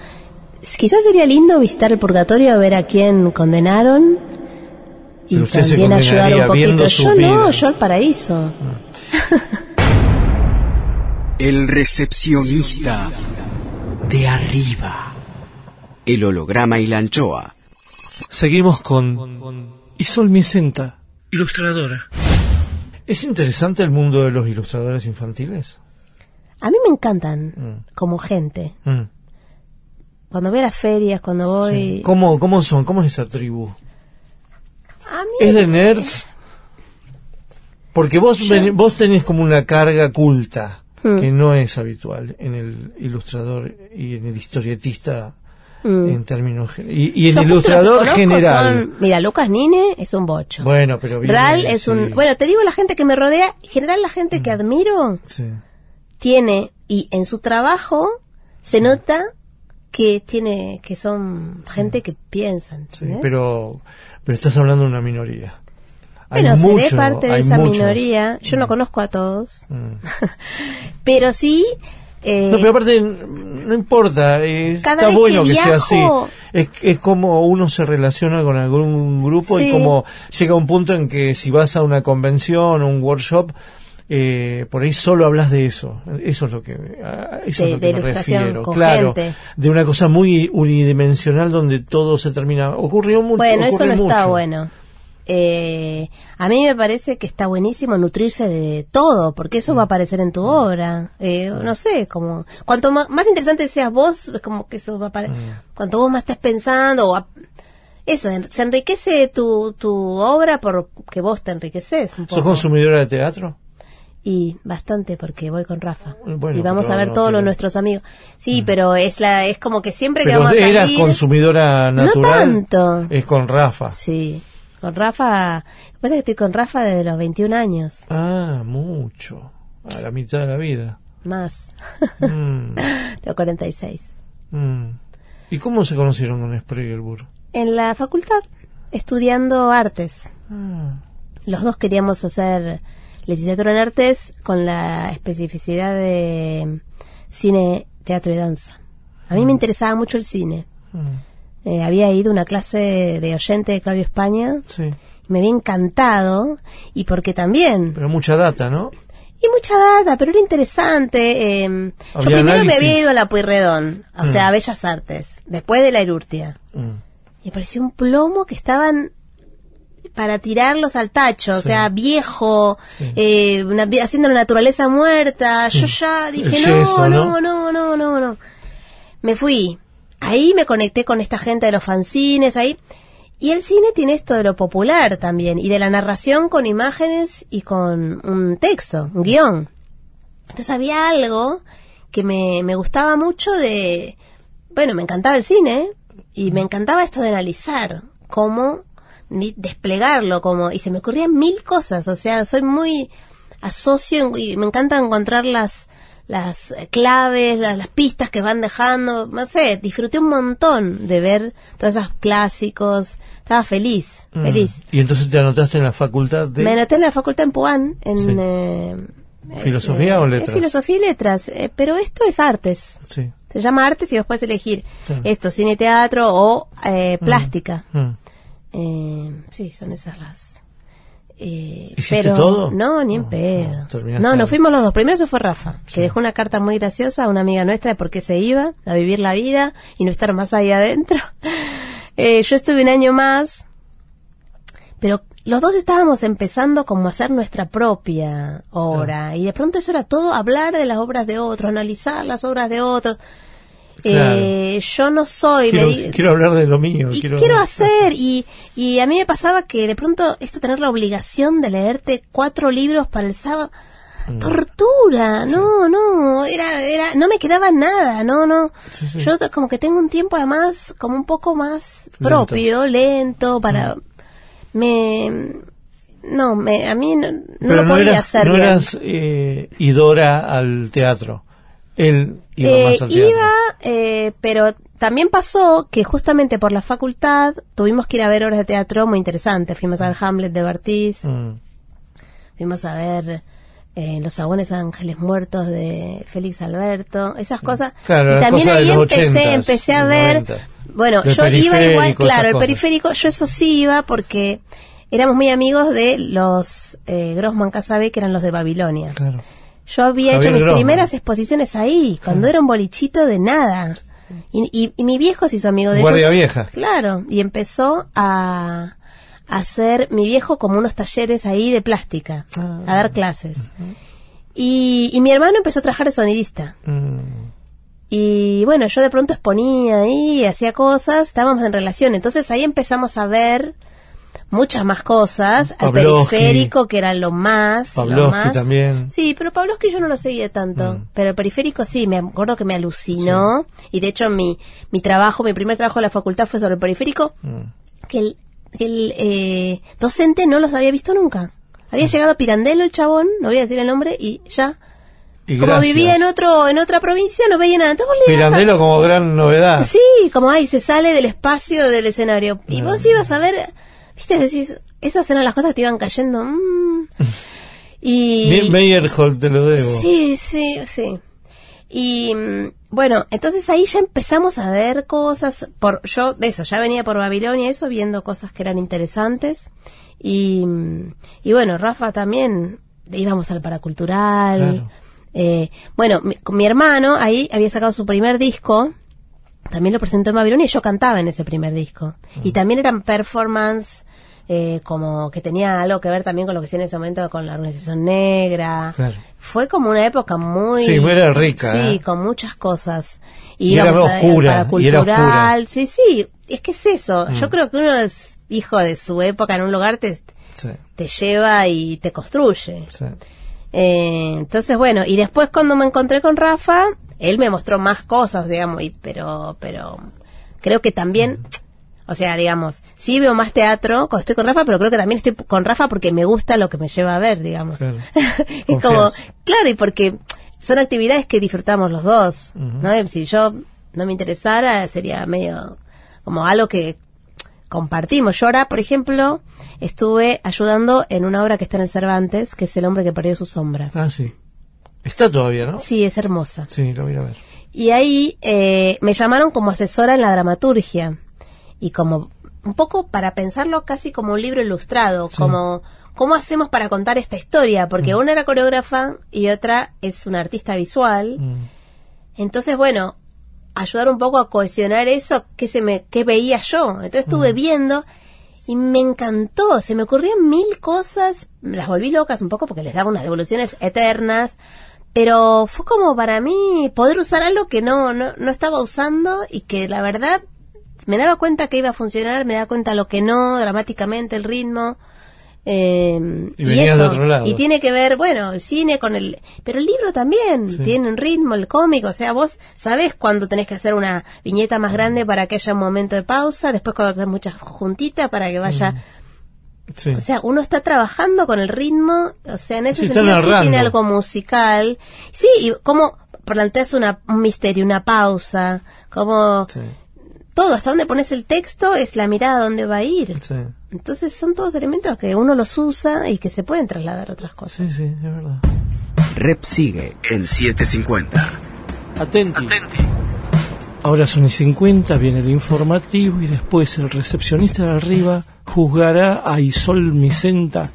Quizás sería lindo visitar el purgatorio a ver a quién condenaron y Pero usted se también ayudar un poquito. Yo no, yo al paraíso. (laughs) El recepcionista de arriba. El holograma y la anchoa. Seguimos con Isol Micenta, ilustradora. ¿Es interesante el mundo de los ilustradores infantiles? A mí me encantan Mm. como gente. Mm. Cuando voy a las ferias, cuando voy... ¿Cómo, ¿Cómo son? ¿Cómo es esa tribu? A mí ¿Es de nerds? Porque vos, ven- vos tenés como una carga culta Hmm. que no es habitual en el ilustrador y en el historietista Mm. en términos y, y Yo el ilustrador general. son- mira, Lucas Nine es un bocho. Bueno, pero viene, Ral es sí. un... Bueno, te digo, la gente que me rodea, en general la gente que admiro Sí. tiene, y en su trabajo se nota que tiene, que son gente que piensan. Pero, pero estás hablando de una minoría. Hay Bueno, seré mucho, parte de esa muchos. minoría. Yo no conozco a todos, Mm. (laughs) pero sí... eh, No, pero aparte, no importa, eh, Cada está vez que bueno que, sea así. Es, es como uno se relaciona con algún grupo y como llega un punto en que si vas a una convención o un workshop, eh, por ahí solo hablas de eso. Eso es lo que, a eso De- es lo que de me refiero. Claro, gente. de una cosa muy unidimensional donde todo se termina. Ocurrió mucho. Bueno, eso no está mucho. bueno. Eh, a mí me parece que está buenísimo nutrirse de todo, porque eso va a aparecer en tu obra. Eh, no sé, como cuanto más, más interesante seas vos, es como que eso va a aparecer. Cuanto vos más estés pensando, o a- eso, en- se enriquece tu, tu obra porque vos te enriqueces un ¿Sos poco. consumidora de teatro? Y bastante porque voy con Rafa. Bueno, y vamos a ver no todos tiene- los nuestros amigos. Sí, pero es la es como que siempre que vamos a eras salir... consumidora No natural. tanto. Es con Rafa. Sí, con Rafa. Lo que pasa es que estoy con Rafa desde los 21 años, Ah, mucho. A la mitad de la vida. más. Mm, (laughs) Tengo 46. mm. ¿Y cómo se conocieron con Spregelburg? En la facultad, estudiando artes. Ah, Los dos queríamos hacer licenciatura en artes con la especificidad de cine, teatro y danza. A mí me interesaba mucho el cine. mm, Eh, había ido a una clase de oyente de Claudio España sí, me había encantado y porque también pero mucha data, ¿no? y mucha data, pero era interesante. eh, yo primero me había ido a la Pueyrredón, o sea, a Bellas Artes, después de la Irurtia. Mm. Y me pareció un plomo que estaban para tirarlos al tacho, o sea, viejo, eh, una- haciendo la naturaleza muerta. Yo ya dije, El no, yeso, no, ¿no? no, no, no, no. Me fui. Ahí me conecté con esta gente de los fanzines, ahí. Y el cine tiene esto de lo popular también, y de la narración con imágenes y con un texto, un guion. Entonces había algo que me, me gustaba mucho de... Bueno, me encantaba el cine y me encantaba esto de analizar cómo desplegarlo, como y se me ocurrían mil cosas. O sea, soy muy asocio y me encanta encontrar las las eh, claves, las, las pistas que van dejando. No sé, disfruté un montón de ver todos esos clásicos. Estaba feliz, Mm. feliz. Y entonces te anotaste en la facultad de... Me anoté en la facultad en Puan, en... Sí. eh, ¿Filosofía es, o eh, letras? Es filosofía y letras, eh, pero esto es artes. Sí. Se llama artes y vos puedes elegir Sí. esto, cine, teatro o eh, plástica. Mm. Sí, son esas las... Eh, ¿Hiciste pero todo? No, ni en No, pedo. no, nos fuimos los dos. Primero se fue Rafa, que dejó una carta muy graciosa a una amiga nuestra de por qué se iba a vivir la vida y no estar más ahí adentro. (laughs) Eh, yo estuve un año más, pero los dos estábamos empezando como a hacer nuestra propia obra y de pronto eso era todo hablar de las obras de otros, analizar las obras de otros. Eh, yo no soy... Quiero, me quiero hablar de lo mío. y quiero, quiero, hacer y, y a mí me pasaba que de pronto esto tener la obligación de leerte cuatro libros para el sábado Mm. tortura no no era era no me quedaba nada no no Sí, sí. yo como que tengo un tiempo además como un poco más propio lento para me no me a mí no, lo podía eras, hacer no bien. eras eh, idora al teatro. Él iba Eh, más al teatro. iba, eh, pero también pasó que justamente por la facultad tuvimos que ir a ver obras de teatro muy interesantes. Fuimos a ver Hamlet de Bartiz, Mm. fuimos a ver eh, Los Sabones Ángeles Muertos de Félix Alberto, esas cosas. Claro, y también ahí empecé, 80s, empecé a ver. 90. Bueno, yo iba igual, claro, el periférico, yo eso sí iba porque éramos muy amigos de los eh, Grossman Casabe, que eran los de Babilonia. Claro. Yo había Javier hecho mis primeras exposiciones ahí, cuando era un bolichito de nada. Y, y- y mi viejo se hizo amigo de Guardia ellos. vieja. Claro, y empezó a, a hacer mi viejo como unos talleres ahí de plástica, Ah. a dar clases. Y, y mi hermano empezó a trabajar de sonidista. Mm. Y bueno, yo de pronto exponía ahí, hacía cosas, estábamos en relación. Entonces ahí empezamos a ver muchas más cosas. Al periférico, que era lo más. lo más. también. Sí, pero Pavlovsky yo no lo seguía tanto. Mm. Pero el periférico sí, me acuerdo que me alucinó. Y de hecho mi, mi trabajo, mi primer trabajo en la facultad fue sobre el periférico, Mm. que el, el eh, docente no los había visto nunca. Había llegado a Pirandello el chabón, no voy a decir el nombre, y ya. Y Como gracias. vivía en otro en otra provincia, no veía nada. Entonces ibas a- Pirandello como gran novedad. Sí, como ahí se sale del espacio del escenario. Y vos ibas a ver, viste, decís, esas eran las cosas que te iban cayendo. mm. Y. Meyerhold te lo debo. Sí, sí, sí. Y mm, bueno, entonces ahí ya empezamos a ver cosas. Por yo, eso, ya venía por Babilonia, eso, viendo cosas que eran interesantes. Y, mm, y bueno, Rafa también, íbamos al paracultural. Claro. Eh, bueno, mi, con mi hermano ahí había sacado su primer disco. También lo presentó en Babilonia y yo cantaba en ese primer disco. Y también eran performance. Eh, como que tenía algo que ver también con lo que hacía en ese momento con la organización negra. Claro. Fue como una época muy... Sí, muy rica, Sí, ¿eh? con muchas cosas. Y era oscura, y era oscura. cultural. Sí, sí, es que es eso. Mm. Yo creo que uno es hijo de su época en un lugar, te, Sí, te lleva y te construye. sí. Eh, entonces, bueno, y después cuando me encontré con Rafa, él me mostró más cosas, digamos, y, pero, pero creo que también, o sea, digamos, sí veo más teatro cuando estoy con Rafa, pero creo que también estoy con Rafa porque me gusta lo que me lleva a ver, digamos. Claro. (laughs) es como, claro, y porque son actividades que disfrutamos los dos. ¿no? Si yo no me interesara, sería medio como algo que compartimos. Yo ahora, por ejemplo, estuve ayudando en una obra que está en el Cervantes, que es El hombre que perdió su sombra. Ah, sí. Está todavía, ¿no? Sí, es hermosa. Sí, lo voy a ver. Y ahí eh, me llamaron como asesora en la dramaturgia. Y como un poco para pensarlo casi como un libro ilustrado, Sí. como, ¿cómo hacemos para contar esta historia? Mm. Porque una era coreógrafa y otra es una artista visual. Mm. Entonces, bueno, ayudar un poco a cohesionar eso que se me que veía yo. Entonces estuve viendo y me encantó, se me ocurrían mil cosas, las volví locas un poco porque les daba unas devoluciones eternas, pero fue como para mí poder usar algo que no no, no estaba usando y que la verdad me daba cuenta que iba a funcionar, me daba cuenta lo que no, dramáticamente el ritmo. eh, Y venías de otro lado. y tiene que ver, bueno, el cine con el... Pero el libro también Sí. tiene un ritmo, el cómic, o sea, vos sabés cuándo tenés que hacer una viñeta más grande para que haya un momento de pausa, después cuando tenés muchas juntitas para que vaya... Sí. O sea, uno está trabajando con el ritmo, o sea, en ese Sí, sentido sí tiene algo musical. Sí, y cómo planteas una, un misterio, una pausa, como. Todo, hasta dónde pones el texto es la mirada a dónde va a ir. Sí. Entonces son todos elementos que uno los usa y que se pueden trasladar a otras cosas. Sí, sí, es verdad. Rep sigue en 750. Atenti. Ahora son y 50, viene el informativo y después el recepcionista de arriba juzgará a Isol Micenta,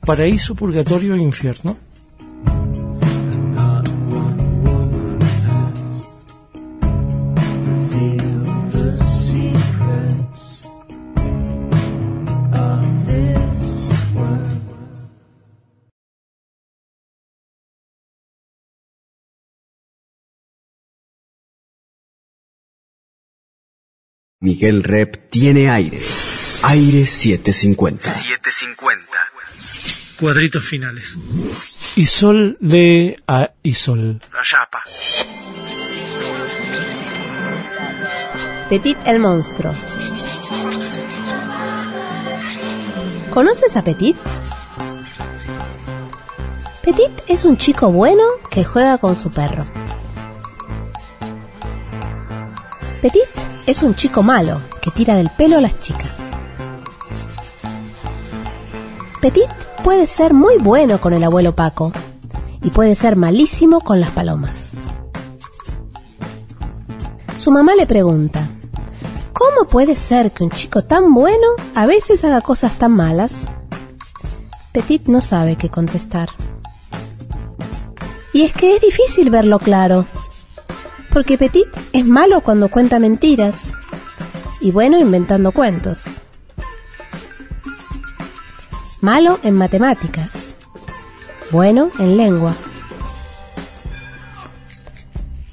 paraíso, purgatorio e infierno. Miguel Rep tiene aire. Aire 750. 750. Cuadritos finales. Isol lee a Isol. La chapa. Petit el monstruo. ¿Conoces a Petit? Petit es un chico bueno que juega con su perro. Petit es un chico malo que tira del pelo a las chicas. Petit puede ser muy bueno con el abuelo Paco y puede ser malísimo con las palomas. Su mamá le pregunta, ¿cómo puede ser que un chico tan bueno a veces haga cosas tan malas? Petit no sabe qué contestar. Y es que es difícil verlo claro, porque Petit es malo cuando cuenta mentiras y bueno inventando cuentos. Malo en matemáticas, bueno en lengua.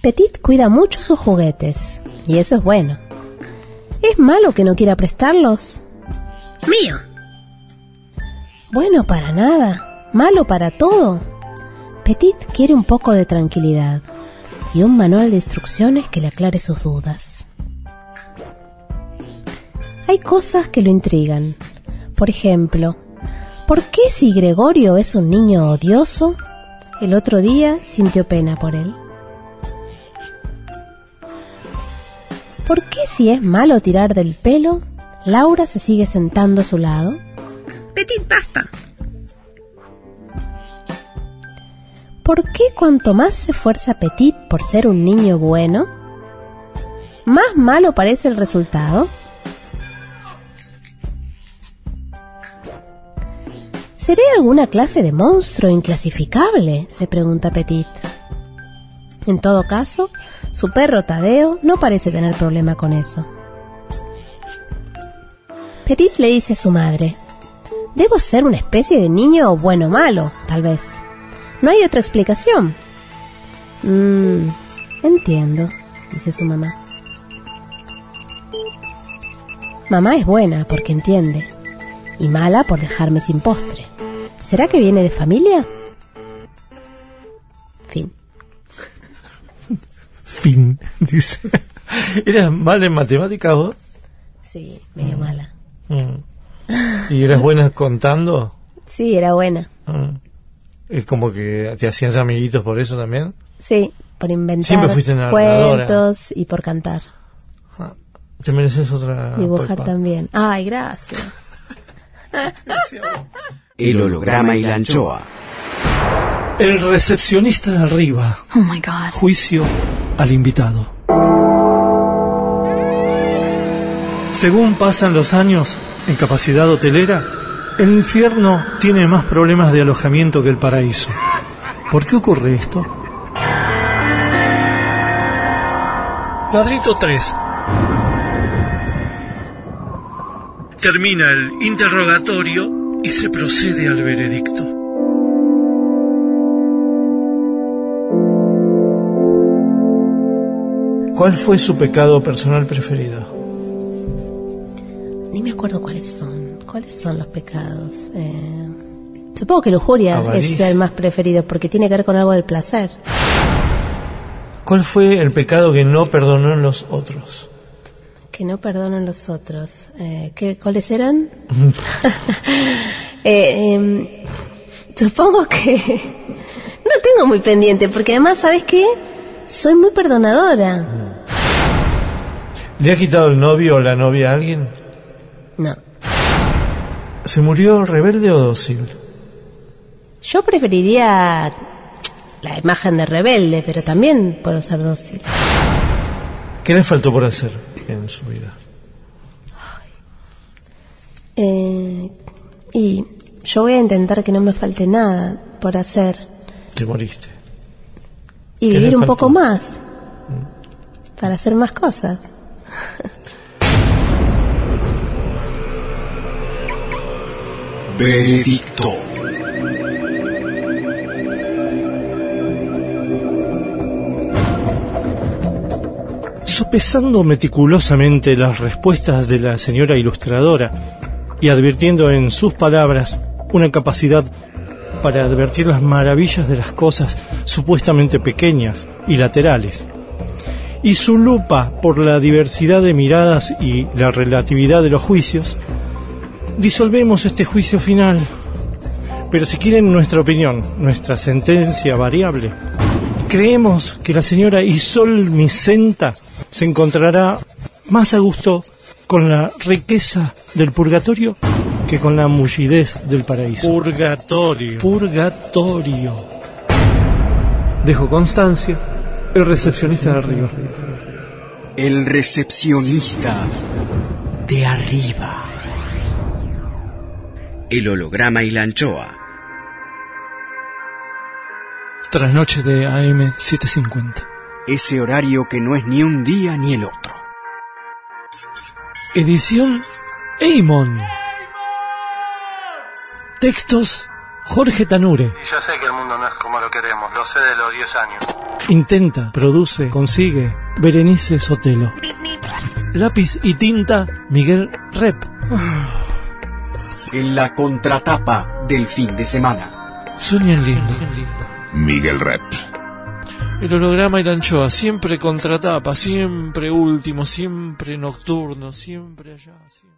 Petit cuida mucho sus juguetes, y eso es bueno. ¿Es malo que no quiera prestarlos? Mío. Bueno, para nada. Malo para todo. Petit quiere un poco de tranquilidad y un manual de instrucciones que le aclare sus dudas. Hay cosas que lo intrigan. Por ejemplo, ¿por qué si Gregorio es un niño odioso, el otro día sintió pena por él? ¿Por qué si es malo tirar del pelo, Laura se sigue sentando a su lado? Petit, basta. ¿Por qué cuanto más se esfuerza Petit por ser un niño bueno, más malo parece el resultado? ¿Seré alguna clase de monstruo inclasificable? se pregunta Petit. En todo caso, su perro Tadeo no parece tener problema con eso. Petit le dice a su madre, Debo ser una especie de niño bueno malo, tal vez. No hay otra explicación. Mmm, entiendo, dice su mamá. Mamá es buena porque entiende, y mala por dejarme sin postre. ¿Será que viene de familia? Fin. Fin, (laughs) dice. ¿Eras mal en matemáticas vos? Sí, medio mala. Mm. ¿Y eras buena contando? Sí, era buena. Mm. Es como que te hacías amiguitos por eso también. Sí, por inventar Siempre fuiste cuentos y por cantar. Ah, Te mereces otra. Dibujar Pepa. también. Ay, gracias. (laughs) El holograma y la anchoa. El recepcionista de arriba. Oh my god. Juicio al invitado. Según pasan los años en capacidad hotelera, El infierno tiene más problemas de alojamiento que el paraíso. ¿Por qué ocurre esto? Cuadrito 3. Termina el interrogatorio y se procede al veredicto. ¿Cuál fue su pecado personal preferido? Ni me acuerdo cuáles son. ¿Cuáles son los pecados? Eh, supongo que lujuria es el más preferido porque tiene que ver con algo del placer. ¿Cuál fue el pecado que no perdonó en los otros? Que no perdonan los otros. Eh, ¿qué, ¿Cuáles eran? (laughs) Eh, em, supongo que no tengo muy pendiente porque además, ¿sabes qué? Soy muy perdonadora. ¿Le ha quitado el novio o la novia a alguien? No. ¿Se murió rebelde o dócil? Yo preferiría la imagen de rebelde, pero también puedo ser dócil. ¿Qué le faltó por hacer en su vida? Eh, y yo voy a intentar que no me falte nada por hacer Te moriste. y ¿Qué le vivir un poco más para hacer más cosas. (laughs) Veredicto. Sopesando meticulosamente las respuestas de la señora ilustradora y advirtiendo en sus palabras una capacidad para advertir las maravillas de las cosas supuestamente pequeñas y laterales, y su lupa por la diversidad de miradas y la relatividad de los juicios, disolvemos este juicio final. Pero si quieren nuestra opinión, nuestra sentencia variable, creemos que la señora Isol Micenta se encontrará más a gusto con la riqueza del purgatorio que con la mullidez del paraíso. Purgatorio. Purgatorio. Dejo constancia, el recepcionista de arriba. El recepcionista de arriba. El holograma y la anchoa. Trasnoche de AM 750. Ese horario que no es ni un día ni el otro. Edición Eimon. Textos Jorge Tanure. Y yo sé que el mundo no es como lo queremos, lo sé de los 10 años. Intenta, produce, consigue Berenice Sotelo. Lápiz y tinta Miguel Rep. En la contratapa del fin de semana. Sueñen lindo. Miguel Rep. El holograma y la anchoa, siempre contratapa, siempre último, siempre nocturno, siempre allá. siempre-